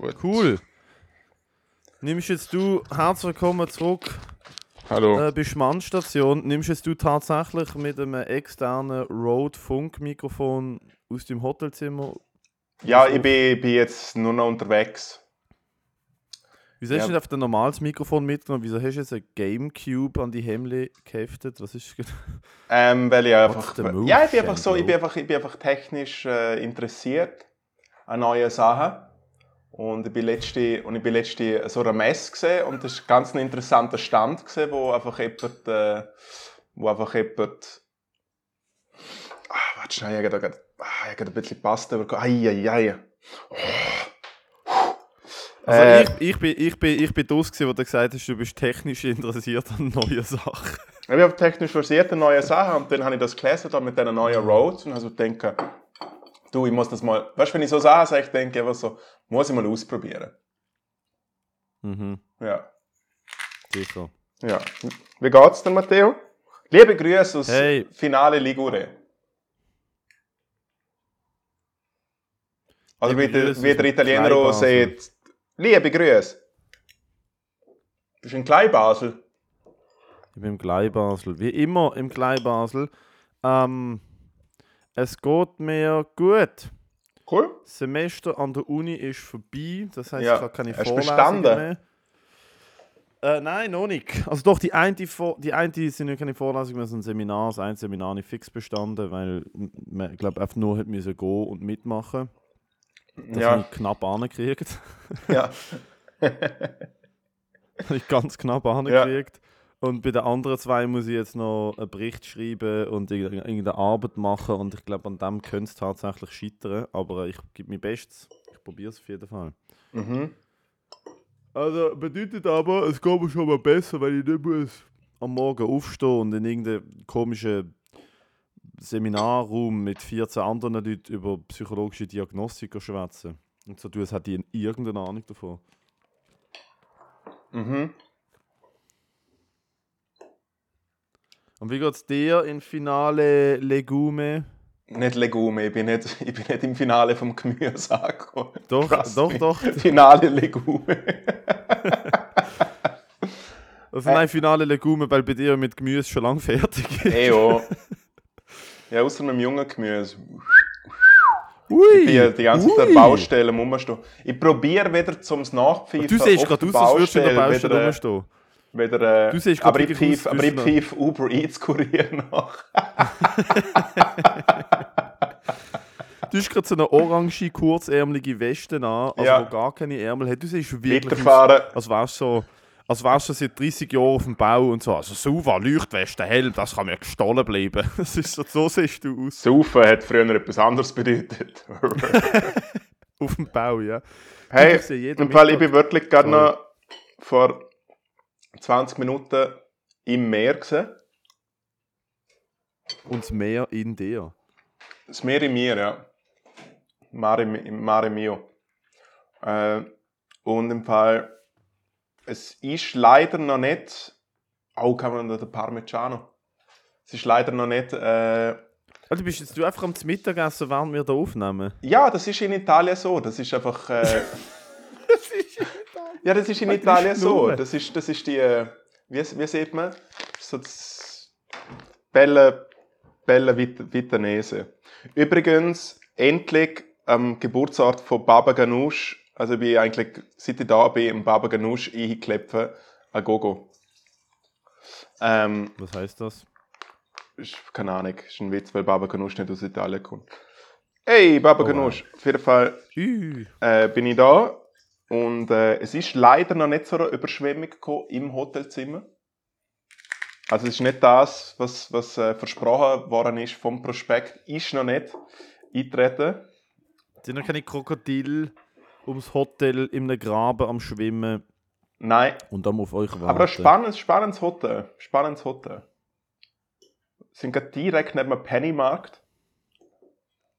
Gut. Cool. Nimmst jetzt du, herzlich willkommen zurück Hallo. äh, bei Schmannstation, nimmst jetzt du tatsächlich mit einem externen Rode-Funk-Mikrofon aus dem Hotelzimmer? ja, ich bin, bin jetzt nur noch unterwegs. Wieso hast Ja. du nicht auf ein normales Mikrofon mitgenommen? Wieso hast du jetzt ein Gamecube an die Hemle geheftet? Was ist Ähm, weil ich einfach. Ja, ich bin einfach so, ich bin einfach, ich bin einfach technisch äh, interessiert an neuen Sachen. Und ich bin letzte, und ich bin letzte so eine Messe gesehen und das ist ganz ein interessanter Stand gesehen, wo einfach jemand, äh, wo einfach jemand, ah, warte schnell, ich habe da ah, ich ein bisschen Pasta bekommen. Ai, ai, ai. Also Äh, ich, ich bin, ich bin, ich bin das gewesen, wo du gesagt hast, du bist technisch interessiert an neuen Sachen. Ich bin technisch versierte neue Sachen und dann habe ich das gelesen da mit diesen neuen Roads und habe so gedacht, du, ich muss das mal, weißt du, wenn ich so sage, ich denke einfach so, muss ich mal ausprobieren. Mhm, Ja, sicher. ja. Wie geht's dir, Matteo? Liebe Grüße aus Hey. Finale Ligure. Also wie der, wie der Italiener auch sagt, liebe Grüße. Bist du in Kleinbasel? Ich bin im Gleibasel. Wie immer im Gleibasel. Ähm, es geht mir gut. Cool. Das Semester an der Uni ist vorbei. Das heißt, Ja. ich habe keine Hast Vorlesungen bestanden? mehr. Äh, nein, noch nicht. Also doch, die eine, die eine sind ja keine Vorlesungen mehr, sondern Seminar. Das eine Seminar nicht fix bestanden, weil man, glaube einfach nur hat müssen gehen und mitmachen. Das habe Ja, ich knapp angekriegt. ja. habe ich ganz knapp angekriegt. Und bei den anderen zwei muss ich jetzt noch einen Bericht schreiben und irg- irgendeine Arbeit machen. Und ich glaube, an dem könnte es tatsächlich scheitern. Aber ich gebe mein Bestes. Ich probiere es auf jeden Fall. Mhm. Also bedeutet aber, es geht mir schon mal besser, weil ich nicht muss am Morgen aufstehen und in irgendeinem komischen Seminarraum mit 14 anderen Leuten über psychologische Diagnostik schwätzen. Und so tun, als hätte ich irgendeine Ahnung davon. Mhm. Und wie geht's dir in Finale Legume? Nicht Legume, ich bin nicht, ich bin nicht im Finale vom Gemüse angekommen. Doch, Trust doch, me. doch. Finale Legume. Also nein, Finale Legume, weil bei dir mit Gemüse schon lang fertig ist. Ey, oh. Ja, außer einem jungen Gemüse. Ui, ja die ganze Zeit an ui. der Baustelle rumstehen. Ich probiere wieder zum Nachpfeifen. Du siehst gerade aus, als würdest du in der Baustelle äh, rumstehen. Wieder, äh, Du siehst aber ich pfeife pfeife Uber Eats Kurier nach. Du hast gerade so eine orange, kurzärmelige Weste an, also Ja. wo gar keine Ärmel hat. Du siehst wirklich aus, als wärst du so, als wärst du seit 30 Jahren auf dem Bau und so. Also sauber, Leuchtweste, Helm, das kann mir gestohlen bleiben. Das ist so, so siehst du aus. Saufen hat früher etwas anderes bedeutet. Auf dem Bau, ja. Hey, im Fall, ich bin wirklich gerade noch vor 20 Minuten im Meer gesehen. Und das Meer in dir. Das Meer in mir, ja. Mare, Mare Mio. Äh, und im Fall, es ist leider noch nicht. Oh, kann man da der Parmigiano? Es ist leider noch nicht. Äh, Also bist jetzt du einfach am Mittagessen, während wir hier aufnehmen? ja, das ist in Italien so. Das ist einfach. Äh, Das ist ja, das ist in die Italien so. Das ist, das ist die. Äh, wie, wie sieht man? So das Bella, Bella Vit Vitanese. Übrigens, endlich am Geburtsort von Baba Ganoush, also ich bin eigentlich, seit ich da bin, im Baba Ganoush eingeklebt, ein Gogo. Ähm, Was heißt das? ist, keine Ahnung, ist ein Witz, weil Baba Ganoush nicht aus Italien kommt. Hey, Baba Oh, Ganoush, auf jeden Fall äh, bin ich da und äh, es ist leider noch nicht so eine Überschwemmung gekommen im Hotelzimmer. Also es ist nicht das, was, was äh, versprochen worden ist vom Prospekt, ist noch nicht eintreten. Sind noch keine Krokodile ums Hotel in einem Graben am Schwimmen Nein, und am auf euch warten? aber ein spannendes, spannendes Hotel. Spannendes Hotel. Sind gerade direkt neben dem Pennymarkt.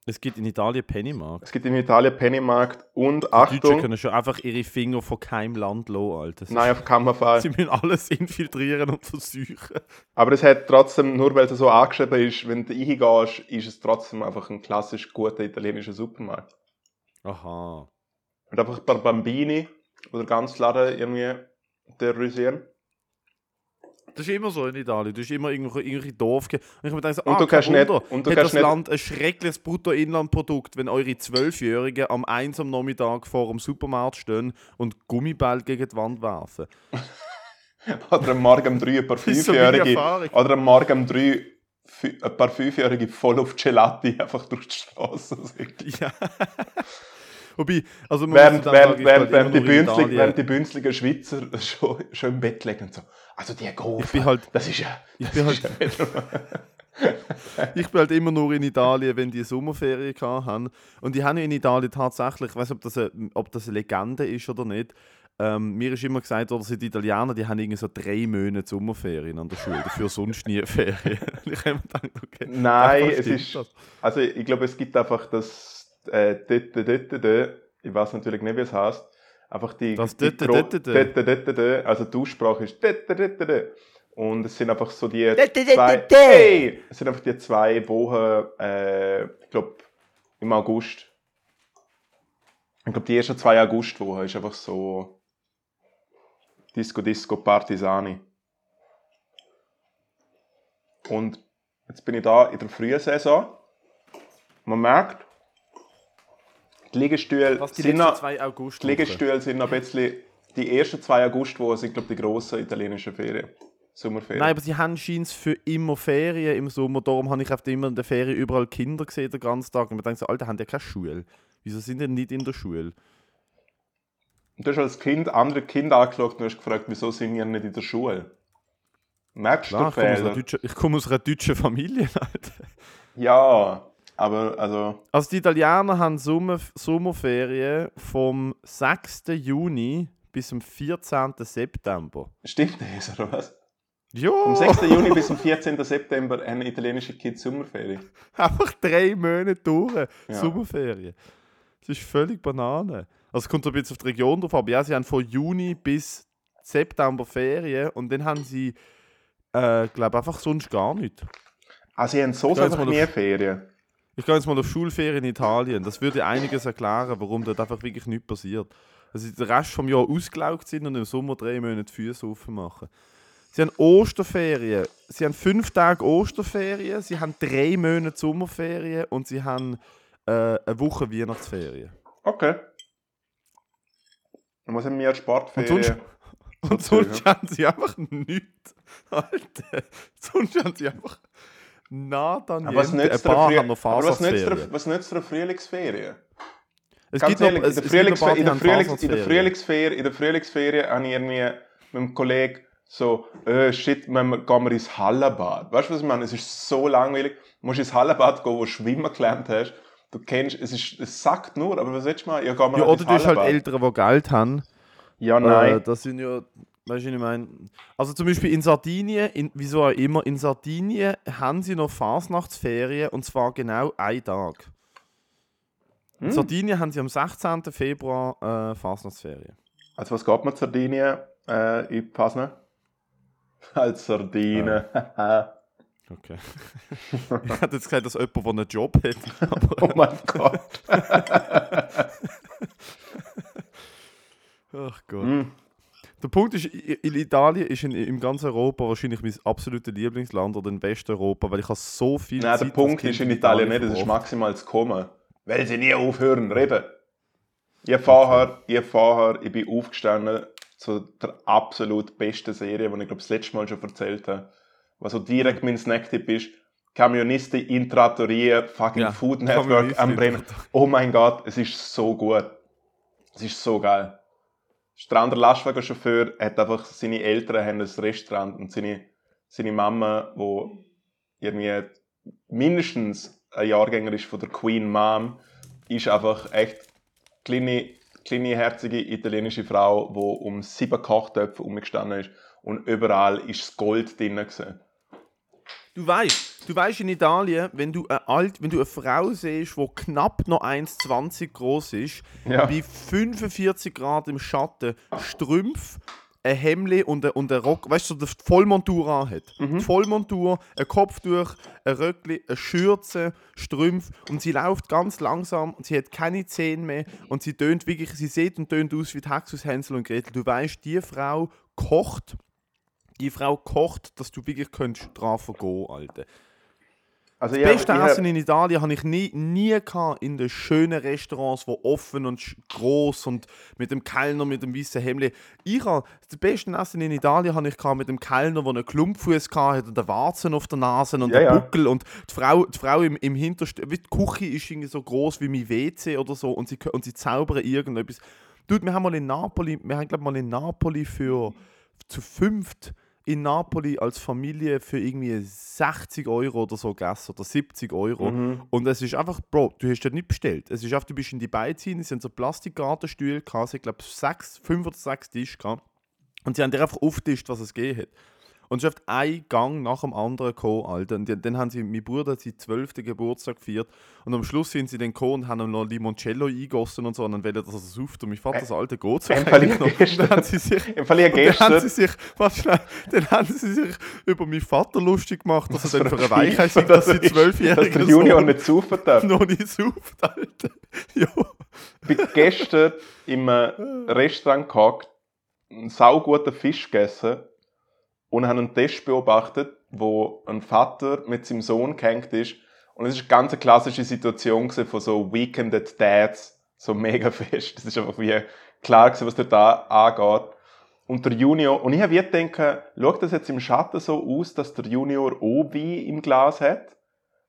Es gibt in Italien Pennymarkt. Es gibt in Italien Pennymarkt und Die Deutschen Achtung, können schon einfach ihre Finger von keinem Land lassen, Alter. Nein, auf keinen Fall. sie müssen alles infiltrieren und versuchen. Aber es hat trotzdem, nur weil es so angeschrieben ist, wenn du reingehst, ist es trotzdem einfach ein klassisch guter italienischer Supermarkt. Aha. und einfach ein paar Bambini oder ganz Laden irgendwie terrorisieren. Das ist immer so in Italien. Du hast immer irgendwelche, irgendwelche Dorf. Und ich mir denke so, Und ah, du kein kannst nicht- und du hat kannst das nicht- Land ein schreckliches Bruttoinlandprodukt, wenn eure Zwölfjährigen am 1 am Nachmittag vor dem Supermarkt stehen und Gummibälle gegen die Wand werfen. Oder am Morgen um drei ein paar so Fünfjährige. Erfahrung. Oder am Morgen um drei fü- ein paar Fünfjährige voll auf Gelati einfach durch die Straße. Ja. Wobei, also man Während, während, während, während, die Bünzlig, während die bünzligen Schweizer schon, schon im Bett liegen und so. Also die Gofa, Ich bin halt- das ist ja... Ich bin halt, ich bin halt immer nur in Italien, wenn die Sommerferien haben. Und die haben ja in Italien tatsächlich, ich weiß nicht, ob das eine, ob das eine Legende ist oder nicht. Ähm, mir ist immer gesagt, oder sind die Italiener, die haben irgendwie so drei Monate Sommerferien an der Schule, dafür sonst nie Ferien. Ich habe mir gedacht, okay. Nein, es ist... das. Also ich glaube, es gibt einfach das... Äh, ich weiß natürlich nicht, wie es heißt. Einfach die... Das die Also die Aussprache ist. Und es sind einfach so die zwei... Hey! Es sind einfach die zwei Wochen, äh, ich glaube, im August. Ich glaube, die ersten zwei Augustwochen ist einfach so... Disco, Disco, Partisani. Und jetzt bin ich da in der frühen Saison. Man merkt, die Liegestühle Was die sind noch, zwei August die Liegestühle sind noch ein bisschen, die ersten zwei Augustwochen sind, glaube ich, die grossen italienischen Ferien. Sommerferien. Nein, aber sie haben scheint für immer Ferien im Sommer. Darum habe ich oft immer in der Ferien überall Kinder gesehen, den ganzen Tag. Und ich denke so, Alter, haben die keine Schule? Wieso sind die nicht in der Schule? Und du hast als Kind andere Kinder angeschaut und hast gefragt, wieso sind die nicht in der Schule? Merkst Klar, du ich komme, aus einer Fehler? ich komme aus einer deutschen Familie, Alter. Ja, aber also, Also die Italiener haben Sommer, Sommerferien vom 6. Juni bis zum 14. September. stimmt das, oder was? Ja, Vom 6. Juni bis zum 14. September haben italienische Kids Sommerferien. einfach drei Monate durch. Ja. Sommerferien. Das ist völlig Banane. Also es kommt so ein bisschen auf die Region drauf, aber ja, sie haben von Juni bis September Ferien und dann haben sie, äh, glaube einfach sonst gar nicht. Also, sie haben so einfach nie Ferien. Ich gehe jetzt mal auf Schulferien in Italien. Das würde einiges erklären, warum dort einfach wirklich nichts passiert. Also sie den Rest vom Jahr ausgelaugt sind und im Sommer drei Monate die Füße aufmachen. Sie haben Osterferien. Sie haben fünf Tage Osterferien. Sie haben drei Monate Sommerferien und sie haben äh, eine Woche Weihnachtsferien. Okay. Dann muss ich mir Und Sportferien. sonst, und sonst haben sie einfach nichts. Alter, sonst haben sie einfach nada Aber was nützt Ein paar haben noch Früh- aber was nützt der Frühlingsferien? Es Ganz gibt noch, ehrlich, es, in, es der gibt noch Frühlings, in, der haben Frühlings, in, der Faserferien. Frühlingsferien, in der Frühlingsferien habe ich irgendwie mit einem Kollegen so, äh, shit, wir, gehen wir ins Hallenbad. Weißt du, was ich meine? Es ist so langweilig. Du musst ins Hallenbad gehen, wo du schwimmen gelernt hast. Du kennst, es, ist, es sagt nur, aber was willst du mal? Ja, gehen wir Ja, halt oder du hast halt. Eltern, die Geld haben. Ja, Äh, nein. das sind ja, weißt du, was ich meine? Also zum Beispiel in Sardinien, in, wieso auch immer, in Sardinien haben sie noch Fasnachtsferien und zwar genau einen Tag. In Hm. Sardinien haben sie am 16. Februar äh, Fasnachtsferien. Also was geht man Sardinien äh, in Pasne? Als Sardine. Okay. ich hätte jetzt gesagt, dass jemand, der einen Job hat. Oh mein Gott. ach Gott. Hm. Der Punkt ist, in Italien ist in, im ganzen Europa wahrscheinlich mein absolutes Lieblingsland oder in Westeuropa, weil ich habe so viel Nein, der Zeit als Punkt Kind ist in Italien nicht, es ist maximal zu kommen. Weil sie nie aufhören reden. Ich vorher, ich vorher, ich bin aufgestanden zu der absolut besten Serie, die ich glaube das letzte Mal schon erzählt habe. Was so direkt mein Snacktipp ist. Camionisti in Trattoria, fucking Ja, Food Network am in Brennen. Oh mein Gott, es ist so gut. Es ist so geil. Der andere Lastwagenchauffeur hat einfach, seine Eltern haben ein Restaurant und seine, seine Mama, wo irgendwie mindestens ein Jahrgänger ist von der Queen Mom, ist einfach echt kleine, kleine herzige italienische Frau, die um sieben Kochtöpfe umgestanden ist und überall ist das Gold drin. Du weißt, du weißt in Italien, wenn du eine, alt, wenn du eine Frau siehst, die knapp noch 1,20 groß ist, Ja. bei 45 Grad im Schatten, Strümpf, ein Hemd und ein, und ein Rock, weißt du, so die Vollmontur anhat. Mhm. Die Vollmontur, ein Kopftuch, ein Röckli, eine Schürze, Strümpfe und sie läuft ganz langsam und sie hat keine Zähne mehr und sie tönt wirklich, sie sieht und tönt aus wie die Hex aus Hänsel und Gretel. Du weißt, die Frau kocht, die Frau kocht, dass du wirklich könntest drauf vergehen, Alter. Also das beste Essen in Italien habe ich nie, nie gehabt in den schönen Restaurants, wo offen und groß und mit dem Kellner mit dem weißen Hemd. Ich habe das beste Essen in Italien habe ich gehabt mit dem Kellner, der einen Klumpfuß hatte und eine Warzen auf der Nase und ja, einen Buckel und die Frau, die Frau im, im Hintersten, die Küche ist irgendwie so groß wie mein WC oder so und sie, und sie zaubern irgendetwas. Dude, wir haben mal in Napoli, wir haben glaube mal in Napoli für zu fünft in Napoli als Familie für irgendwie 60 Euro oder so gegessen oder 70 Euro. Mhm. Und es ist einfach, Bro, du hast das nicht bestellt. Es ist einfach, du bist in die Beiziehen, sie haben so Plastikgartenstühle gehabt, ich glaube sechs, fünf oder sechs Tische gehabt. Und sie haben dir einfach aufgetischt, was es gegeben hat. Und es ist oft ein Gang nach dem anderen gekommen, Alter. Und dann haben sie, mein Bruder hat seinen 12. Geburtstag gefeiert. Und am Schluss sind sie dann gekommen und haben ihm noch Limoncello eingossen und so. Und dann wollen dass er es sauft. Und mein Vater, das alte geht so eigentlich noch. Dann haben sie sich, dann haben sie sich, was schnell, dann haben sie sich über meinen Vater lustig gemacht, dass er dann für eine Weichheit sind, dass sie zwölfjährige Dass der Junior nicht saufen darf. Noch nicht sauft, Alter. Ja. Ich bin gestern im Restaurant gehockt, einen sauguten Fisch gegessen und haben einen Test beobachtet, wo ein Vater mit seinem Sohn gehängt ist. Und es ist eine ganz klassische Situation von so Weekend at Dads, so mega fest. Das ist einfach wie klar gewesen, was da angeht. Und der Junior, und ich habe gedacht, schaut das jetzt im Schatten so aus, dass der Junior auch Wein im Glas hat?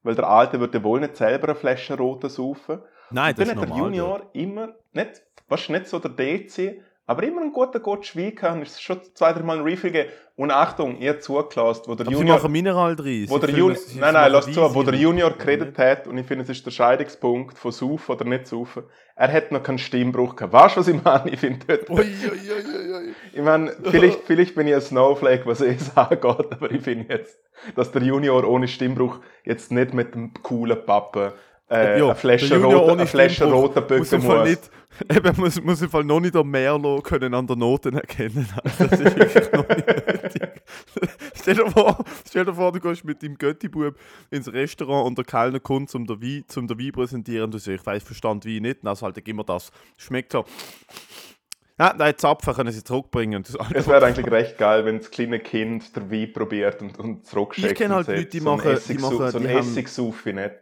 Weil der Alte würde wohl nicht selber eine Flasche rote saufen. Nein, das ist normal. Dann hat der Junior dort. immer, nicht, was nicht so der DC, aber immer ein guter Gott Schweig haben, ist schon zwei, drei Mal ein Refill gegeben. Und Achtung, ihr zugelassen, wo der aber Junior... Sie machen Mineral drin. Wo der Junior, nein, nein, lass zu, wo der Junior geredet hat, und ich finde, es ist der Scheidungspunkt von Saufen oder nicht Saufen, er hat noch keinen Stimmbruch gehabt. Weißt du, was ich meine? Ich finde dort... Ui, ui, ui, ui. Ich meine, vielleicht, vielleicht bin ich ein Snowflake, was es angeht, aber ich finde jetzt, dass der Junior ohne Stimmbruch jetzt nicht mit dem coolen Pappen äh, ja, eine Flasche roter, eine Flasche roter Böcke muss. eben, muss, muss im Fall noch nicht am Merlo können an der Noten erkennen. Also das ist wirklich noch nicht nötig. stell, dir vor, stell dir vor, du gehst mit deinem Göttibub ins Restaurant und der Kellner kommt, zum den Wein, zum Wein präsentieren du sagst, ich weiß Verstand Wein nicht. Also halt, gib mir das. Schmeckt so. Ja, nein, Zapfen können sie zurückbringen. Es wäre eigentlich recht geil, wenn das kleine Kind der Wein probiert und, und zurückschickt. Ich kenne halt Leute, die so machen... Die machen so ein Essigsuf wie nicht.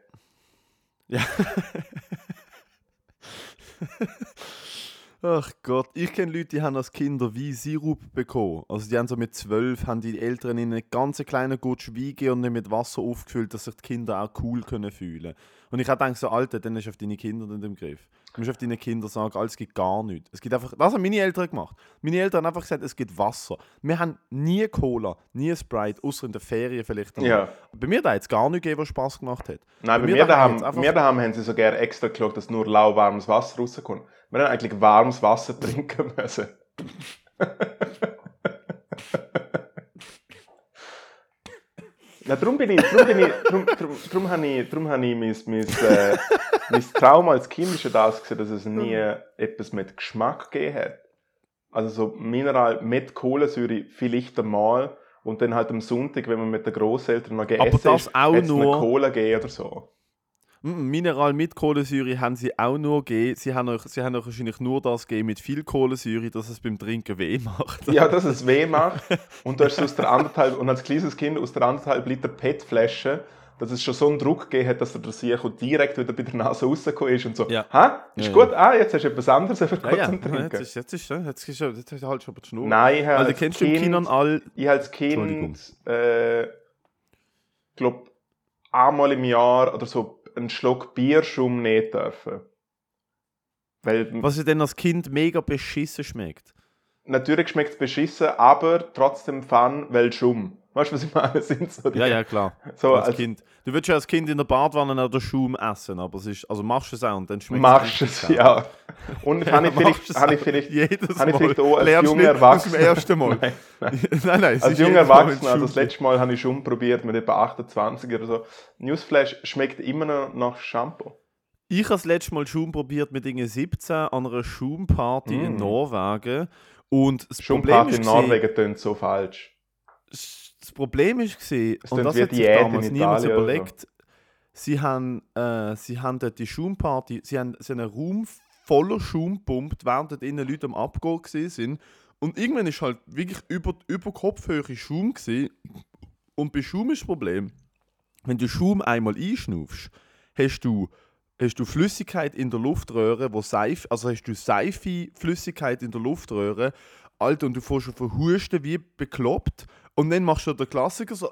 Ja. Ach Gott, ich kenne Leute, die haben als Kinder wie Sirup bekommen. Also die haben so mit zwölf, haben die Eltern in einen ganz kleinen Gutsch Wein und mit Wasser aufgefüllt, dass sich die Kinder auch cool können fühlen Und ich habe gedacht, so Alter, dann ist auf deine Kinder nicht im Griff. Du musst auf deine Kinder sagen, alles gibt gar nichts. Es gibt einfach, das haben meine Eltern gemacht. Meine Eltern haben einfach gesagt, es gibt Wasser. Wir haben nie Cola, nie Sprite, außer in der Ferien vielleicht. Ja. Bei mir da jetzt gar nichts gegeben, was Spaß gemacht hat. Nein, bei, bei mir, daheim, einfach... mir daheim haben sie sogar extra geschaut, dass nur lauwarmes Wasser rauskommt. Wir haben eigentlich warmes Wasser trinken müssen. Na, darum bin ich, darum bin ich, darum, darum, darum habe ich, darum habe ich mein, mein, äh, mein Trauma als Kind ist ja das gewesen, dass es nie etwas mit Geschmack gegeben hat. Also so Mineral mit Kohlensäure vielleicht einmal und dann halt am Sonntag, wenn man mit den Großeltern mal gegessen Aber das auch nur Cola gegeben oder so. Mineral mit Kohlensäure haben sie auch nur gegeben. Sie haben, euch, sie haben euch wahrscheinlich nur das gegeben mit viel Kohlensäure, dass es beim Trinken weh macht. Ja, dass es weh macht. Und du hast aus der anderthalb, und als kleines Kind aus der anderthalb Liter PET-Flasche, dass es schon so einen Druck gegeben hat, dass er das Sieg direkt wieder bei der Nase rausgekommen ist und so. Ja. Ha? Ist ja, gut? Ja. Ah, jetzt hast du etwas anderes für ja, ja. zum Trinken. Jetzt ist, jetzt ist, jetzt ist, jetzt ist halt schon die Schnur. Nein, ich also, kennst kind, du im Kindern all... Ich als Kind, äh, glaube einmal im Jahr oder so einen Schluck Bierschaum nehmen dürfen. Weil, Was ja dann als Kind mega beschissen schmeckt. Natürlich schmeckt es beschissen, aber trotzdem Fun, weil Schaum. Weißt du, was ich meine? Sind so ja, ja, klar. So als, als, Kind. Du würdest ja als Kind in der Badwanne oder Schaum essen, aber es ist, also machst du es auch und dann schmeckt machst es. Machst es, ja. Und ja, habe ich vielleicht, habe ich vielleicht, jedes habe ich vielleicht auch als junger Erwachsener... zum ersten Mal. nein, nein. nein, nein als junger Erwachsener, also das letzte Mal habe ich Schaum probiert mit etwa 28 oder so. Newsflash schmeckt immer noch nach Shampoo. Ich habe das letzte Mal Schaum probiert mit irgendwie 17 an einer Schaumparty mm. in Norwegen. Und das Schaumparty in Norwegen klingt so falsch. Das Problem ist gesehen, und das hat sich damals niemand überlegt, sie haben, äh, sie haben dort die Schaumparty, sie haben, sie haben einen Raum voller Schaum gepumpt, während dort innen Leute am Abgehen sind. Und irgendwann ist halt wirklich über, über Kopfhöhe Schaum gewesen. Und bei Schaum ist das Problem, wenn du Schaum einmal einschnaufst, hast du hast du Flüssigkeit in der Luftröhre, wo Seife, also hast du Seife-Flüssigkeit in der Luftröhre, Alter, und du fährst schon verhusten wie bekloppt und dann machst du den Klassiker so.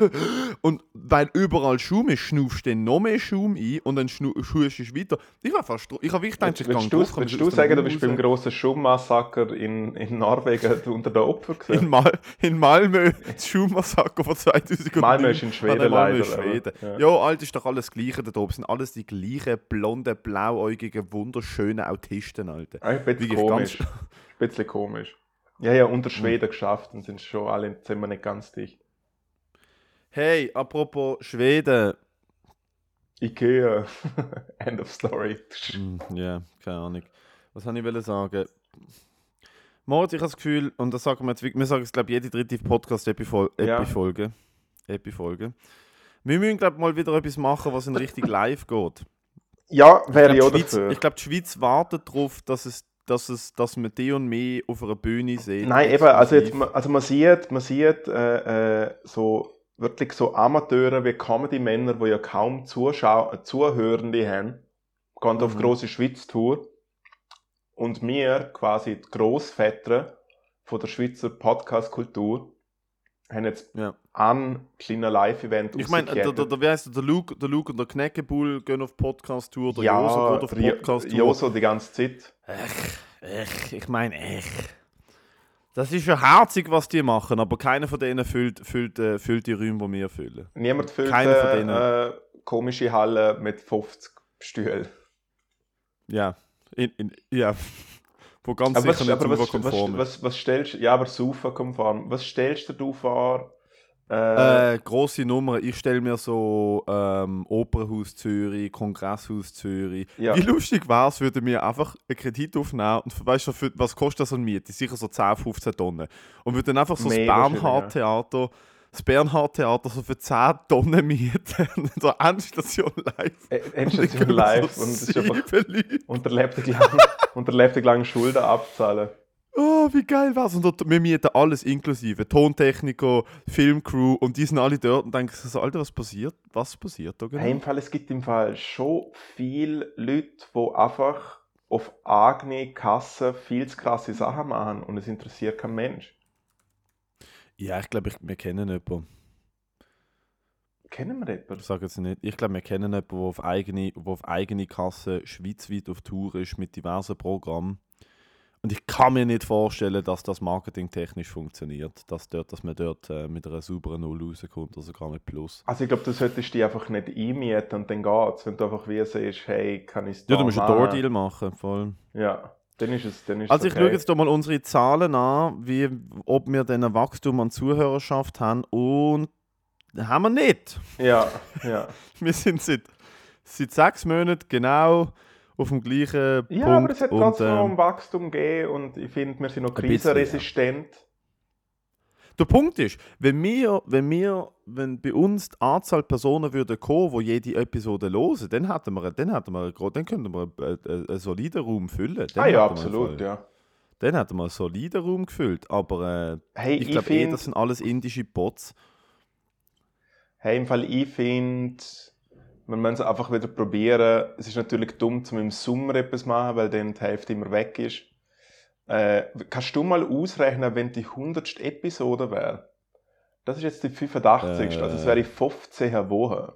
und weil überall Schaum ist, schnaufst du dann noch mehr Schaum ein und dann schnaufst du weiter. Ich war fast. Ich habe wirklich gedacht, ich kann du, willst du sagen, du bist beim grossen Schaummassaker in, in Norwegen unter den Opfern gesehen? In, Mal, in Malmö, das Schaummassaker von 2009. Malmö ist in Schweden Malmö leider. Schweden. Ja. ja, alt ist doch alles Gleiche da oben. sind alles die gleichen blonden, blauäugigen, wunderschönen Autisten, Alter. Ein bisschen komisch. Ein bisschen komisch. Ja, ja, unter Schweden mhm. geschafft und sind schon alle sind wir nicht ganz dicht. Hey, apropos Schweden. Ikea. End of story. Mm, ja, yeah, keine Ahnung. Was soll ich sagen? Moritz, ich habe das Gefühl, und das sagen wir jetzt, wir sagen es, glaube ich, jede dritte Podcast-Epifolge. Ja. Epifolge. Wir müssen, glaube ich, mal wieder etwas machen, was in richtig live geht. Ja, wäre ich auch dafür. Ich glaube, die Schweiz wartet darauf, dass es dass, es, dass man die und mich auf einer Bühne sieht. Nein, eben, also, jetzt, also man sieht, man sieht äh, äh, so wirklich so Amateure wie Comedy-Männer, die ja kaum Zuschau Zuhörende haben, gehen mhm. auf große Schweiz-Tour und wir, quasi die Grossväter von der Schweizer Podcast-Kultur, haben jetzt ja. Ein kleines Live-Event Ich meine, der, der, der, wie heißt der, Luke, der Luke und der Kneckebull gehen auf Podcast-Tour, der ja, Joso geht auf Podcast-Tour. Joso die ganze Zeit. Ech, ech, ich meine, ech. Das ist ja herzig, was die machen, aber keiner von denen füllt, füllt, äh, füllt die Räume, die wir füllen. Niemand füllt keiner von denen. Äh, komische Halle mit 50 Stühlen. Ja, in, in, ja. Wo ganz aber sicher was, nicht was, konform was, was, was, stellst Ja, aber super konform. Was stellst du vor? Äh, äh, grosse Nummer. Ich stelle mir so ähm, Opernhaus Zürich, Kongresshaus Zürich. Ja. Wie lustig wäre es, würden wir einfach einen Kredit aufnehmen und weißt du, was kostet das an Miete? Sicher so 10, 15 Tonnen. Und würden einfach so Mega das Bernhard-Theater. Ja das Bernhard-Theater so für 10 Tonnen mieten. so Endstation live. Endstation live. So und, es ist einfach, und der lebte lang Schulden abzahlen. Oh, wie geil war's. Und dort, wir mieten alles inklusive. Tontechniker, Filmcrew und die sind alle dort und denken so, Alter, was passiert? Was passiert da genau? Hey, im Fall, es gibt im Fall schon viele Leute, die einfach auf eigene Kasse viel zu krasse Sachen machen und es interessiert kein Mensch. Ja, ich glaube, wir kennen jemanden. Kennen wir jemanden? Ich sage jetzt nicht. Ich glaube, wir kennen jemanden, der auf eigene, der auf eigene Kasse schweizweit auf Tour ist mit diversen Programmen. Und ich kann mir nicht vorstellen, dass das marketingtechnisch funktioniert, dass, dort, dass man dort äh, mit einer sauberen Null rauskommt oder sogar mit Plus. Also ich glaube, du solltest die einfach nicht einmieten und dann geht's, wenn du einfach wie siehst, hey, kann ich es Ja, du musst einen Door-Deal machen, voll. Ja. Dann ist es, dann ist also ich okay. schaue jetzt mal unsere Zahlen an, wie, ob wir ein Wachstum an Zuhörerschaft haben und haben wir nicht. Ja, ja. wir sind seit, seit sechs Monaten genau auf dem gleichen ja, Punkt. Ja, aber es hat trotzdem noch ähm, um Wachstum gegeben und ich finde, wir sind noch krisenresistent. Der Punkt ist, wenn wir, wenn wir, wenn bei uns die Anzahl Personen würde kommen, die jede Episode hören, dann hätten wir, dann hätten wir, dann könnten wir einen, einen soliden Raum füllen. Dann ah ja, absolut, ja. Dann hätten wir einen soliden Raum gefüllt, aber äh, hey, ich glaube eh, das sind alles indische Bots. Hey, im Fall, ich finde, wir müssen es einfach wieder probieren. Es ist natürlich dumm, zum im Sommer etwas machen, weil dann die Hälfte immer weg ist. Äh, kannst du mal ausrechnen, wenn die 100. Episode wäre? Das ist jetzt die 85. Äh, also es wäre 15 Wochen.